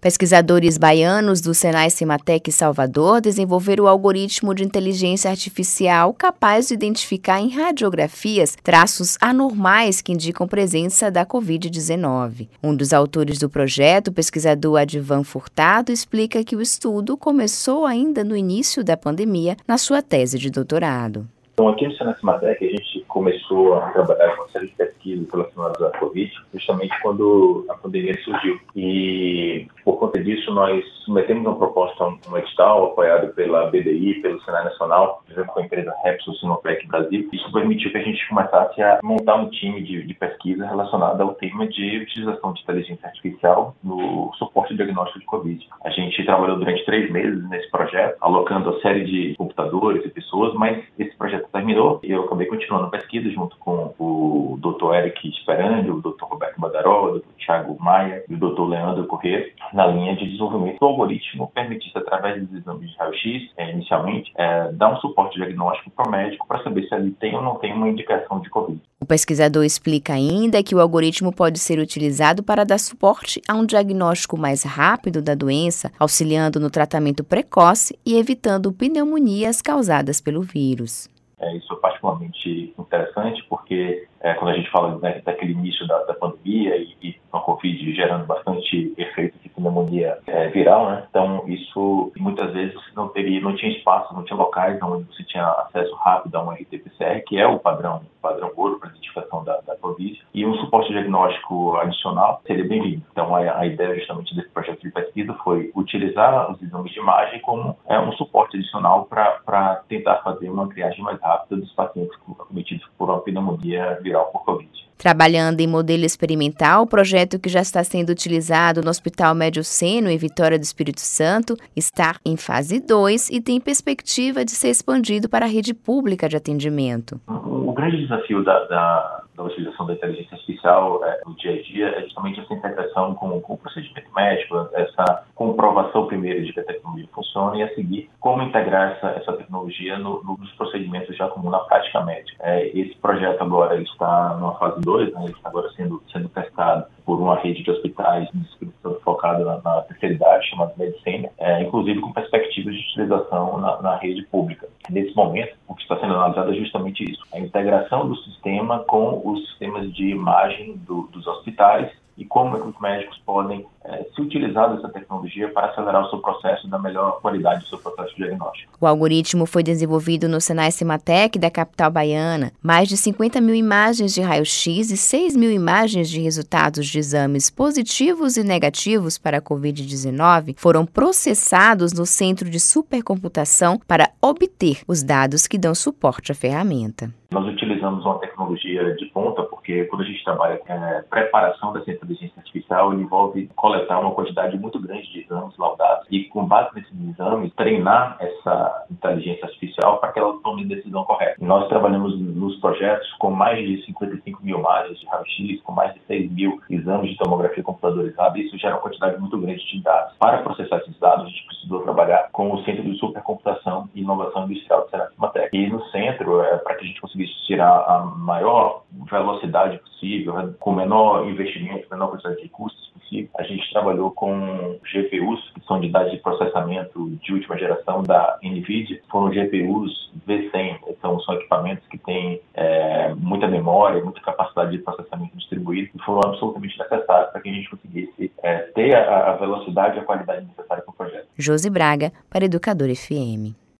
Pesquisadores baianos do Senai Cimatec Salvador desenvolveram o algoritmo de inteligência artificial capaz de identificar em radiografias traços anormais que indicam presença da Covid-19. Um dos autores do projeto, o pesquisador Advan Furtado, explica que o estudo começou ainda no início da pandemia na sua tese de doutorado. Então, aqui no Senai Cimatec, a gente começou a trabalhar com série de pesquisas relacionadas à Covid, justamente quando a pandemia surgiu. E por conta disso, nós submetemos uma proposta, um edital apoiado pela BDI, pelo Senado Nacional, junto com a empresa Repsol Sinopec Brasil. Isso permitiu que a gente começasse a montar um time de, de pesquisa relacionado ao tema de utilização de inteligência artificial no suporte diagnóstico de Covid. A gente trabalhou durante três meses nesse projeto, alocando a série de computadores e pessoas, mas esse projeto terminou e eu acabei continuando a pesquisa junto com o Dr. Eric Esperandi, o Dr. Roberto Badaró, o Dr. Thiago Maia e o Dr. Leandro Corrêa, na linha de desenvolvimento do algoritmo permitisse, através dos exames de raio-x, é, inicialmente, é, dar um suporte diagnóstico para o médico para saber se ele tem ou não tem uma indicação de Covid. O pesquisador explica ainda que o algoritmo pode ser utilizado para dar suporte a um diagnóstico mais rápido da doença, auxiliando no tratamento precoce e evitando pneumonias causadas pelo vírus. É, isso é particularmente interessante porque é, quando a gente fala né, daquele início da, da pandemia e, e a Covid gerando bastante efeito de pneumonia é, viral, né? Então isso muitas vezes não teria, não tinha espaço, não tinha locais onde você tinha acesso rápido a um RT-PCR, que é o padrão, padrão ouro para identificação da, da Covid, e um suporte diagnóstico adicional seria bem-vindo. Então a, a, ideia justamente desse projeto de pesquisa foi utilizar os exames de imagem como é, um suporte adicional para tentar fazer uma triagem mais rápida dos pacientes cometidos por uma pneumonia viral por Covid. Trabalhando em modelo experimental, o projeto que já está sendo utilizado no Hospital Médio Seno, em Vitória do Espírito Santo, está em fase 2 e tem perspectiva de ser expandido para a rede pública de atendimento. O grande desafio da, da, da utilização da inteligência artificial é, no dia a dia é justamente essa integração com, com, o procedimento médico, essa comprovação primeiro de que a tecnologia funciona e a seguir como integrar essa, essa tecnologia no, nos procedimentos já comum na prática médica. É, esse projeto agora está numa fase 2 2, né, ele está agora sendo, sendo testado por uma rede de hospitais de distribuição focada na, na terceira idade, chamada Medicina, é, inclusive com perspectivas de utilização na, na, rede pública. Nesse momento, o que está sendo analisado é justamente isso, a integração do sistema com os sistemas de imagem do, dos hospitais e como é que os médicos podem é, se utilizar dessa tecnologia para acelerar o seu processo da melhor qualidade do seu processo diagnóstico. O algoritmo foi desenvolvido no Senai Cimatec da capital baiana. Mais de 50 mil imagens de raio-x e 6 mil imagens de resultados de exames positivos e negativos para a Covid-19 foram processados no Centro de Supercomputação para obter os dados que dão suporte à ferramenta. Nós utilizamos uma tecnologia de ponta, porque quando a gente trabalha com é, preparação dessa inteligência artificial, ele envolve coletar uma quantidade muito grande de exames laudados e, com base nesses exames, treinar essa inteligência artificial para que ela tome a decisão correta. Nós trabalhamos nos projetos com mais de 55 mil imagens de raio-x, com mais de 6 mil exames de tomografia computadorizada, e isso gera uma quantidade muito grande de dados. Para processar esses dados, a gente precisou trabalhar com o Centro de Supercomputação e Inovação Industrial do Senado Cimatec. E no centro, é, para que a gente conseguisse tirar a maior velocidade possível, né, com menor investimento, menor quantidade de custos possível, a gente trabalhou com GPUs, que são unidades de processamento de última geração da NVIDIA. Foram GPUs V100, então são equipamentos que têm é, muita memória, muita capacidade de processamento distribuído e foram absolutamente necessários para que a gente conseguisse é, ter a velocidade e a qualidade necessária para o projeto. Josi Braga, para Educador FM.